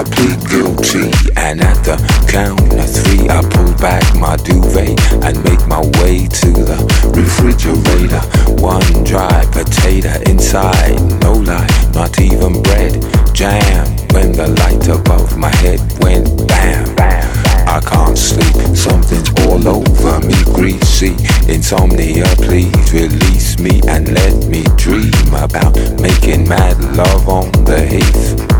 I plead guilty, and at the count of three, I pull back my duvet and make my way to the refrigerator. One dry potato inside, no light, not even bread, jam. When the light above my head went bam, I can't sleep, something's all over me, greasy. Insomnia, please release me and let me dream about making mad love on the heath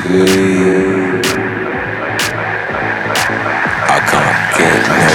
I can't get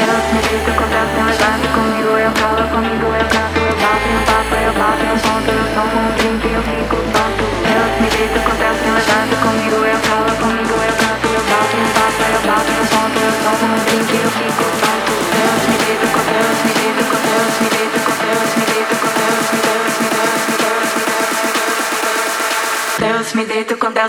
desce, me levanta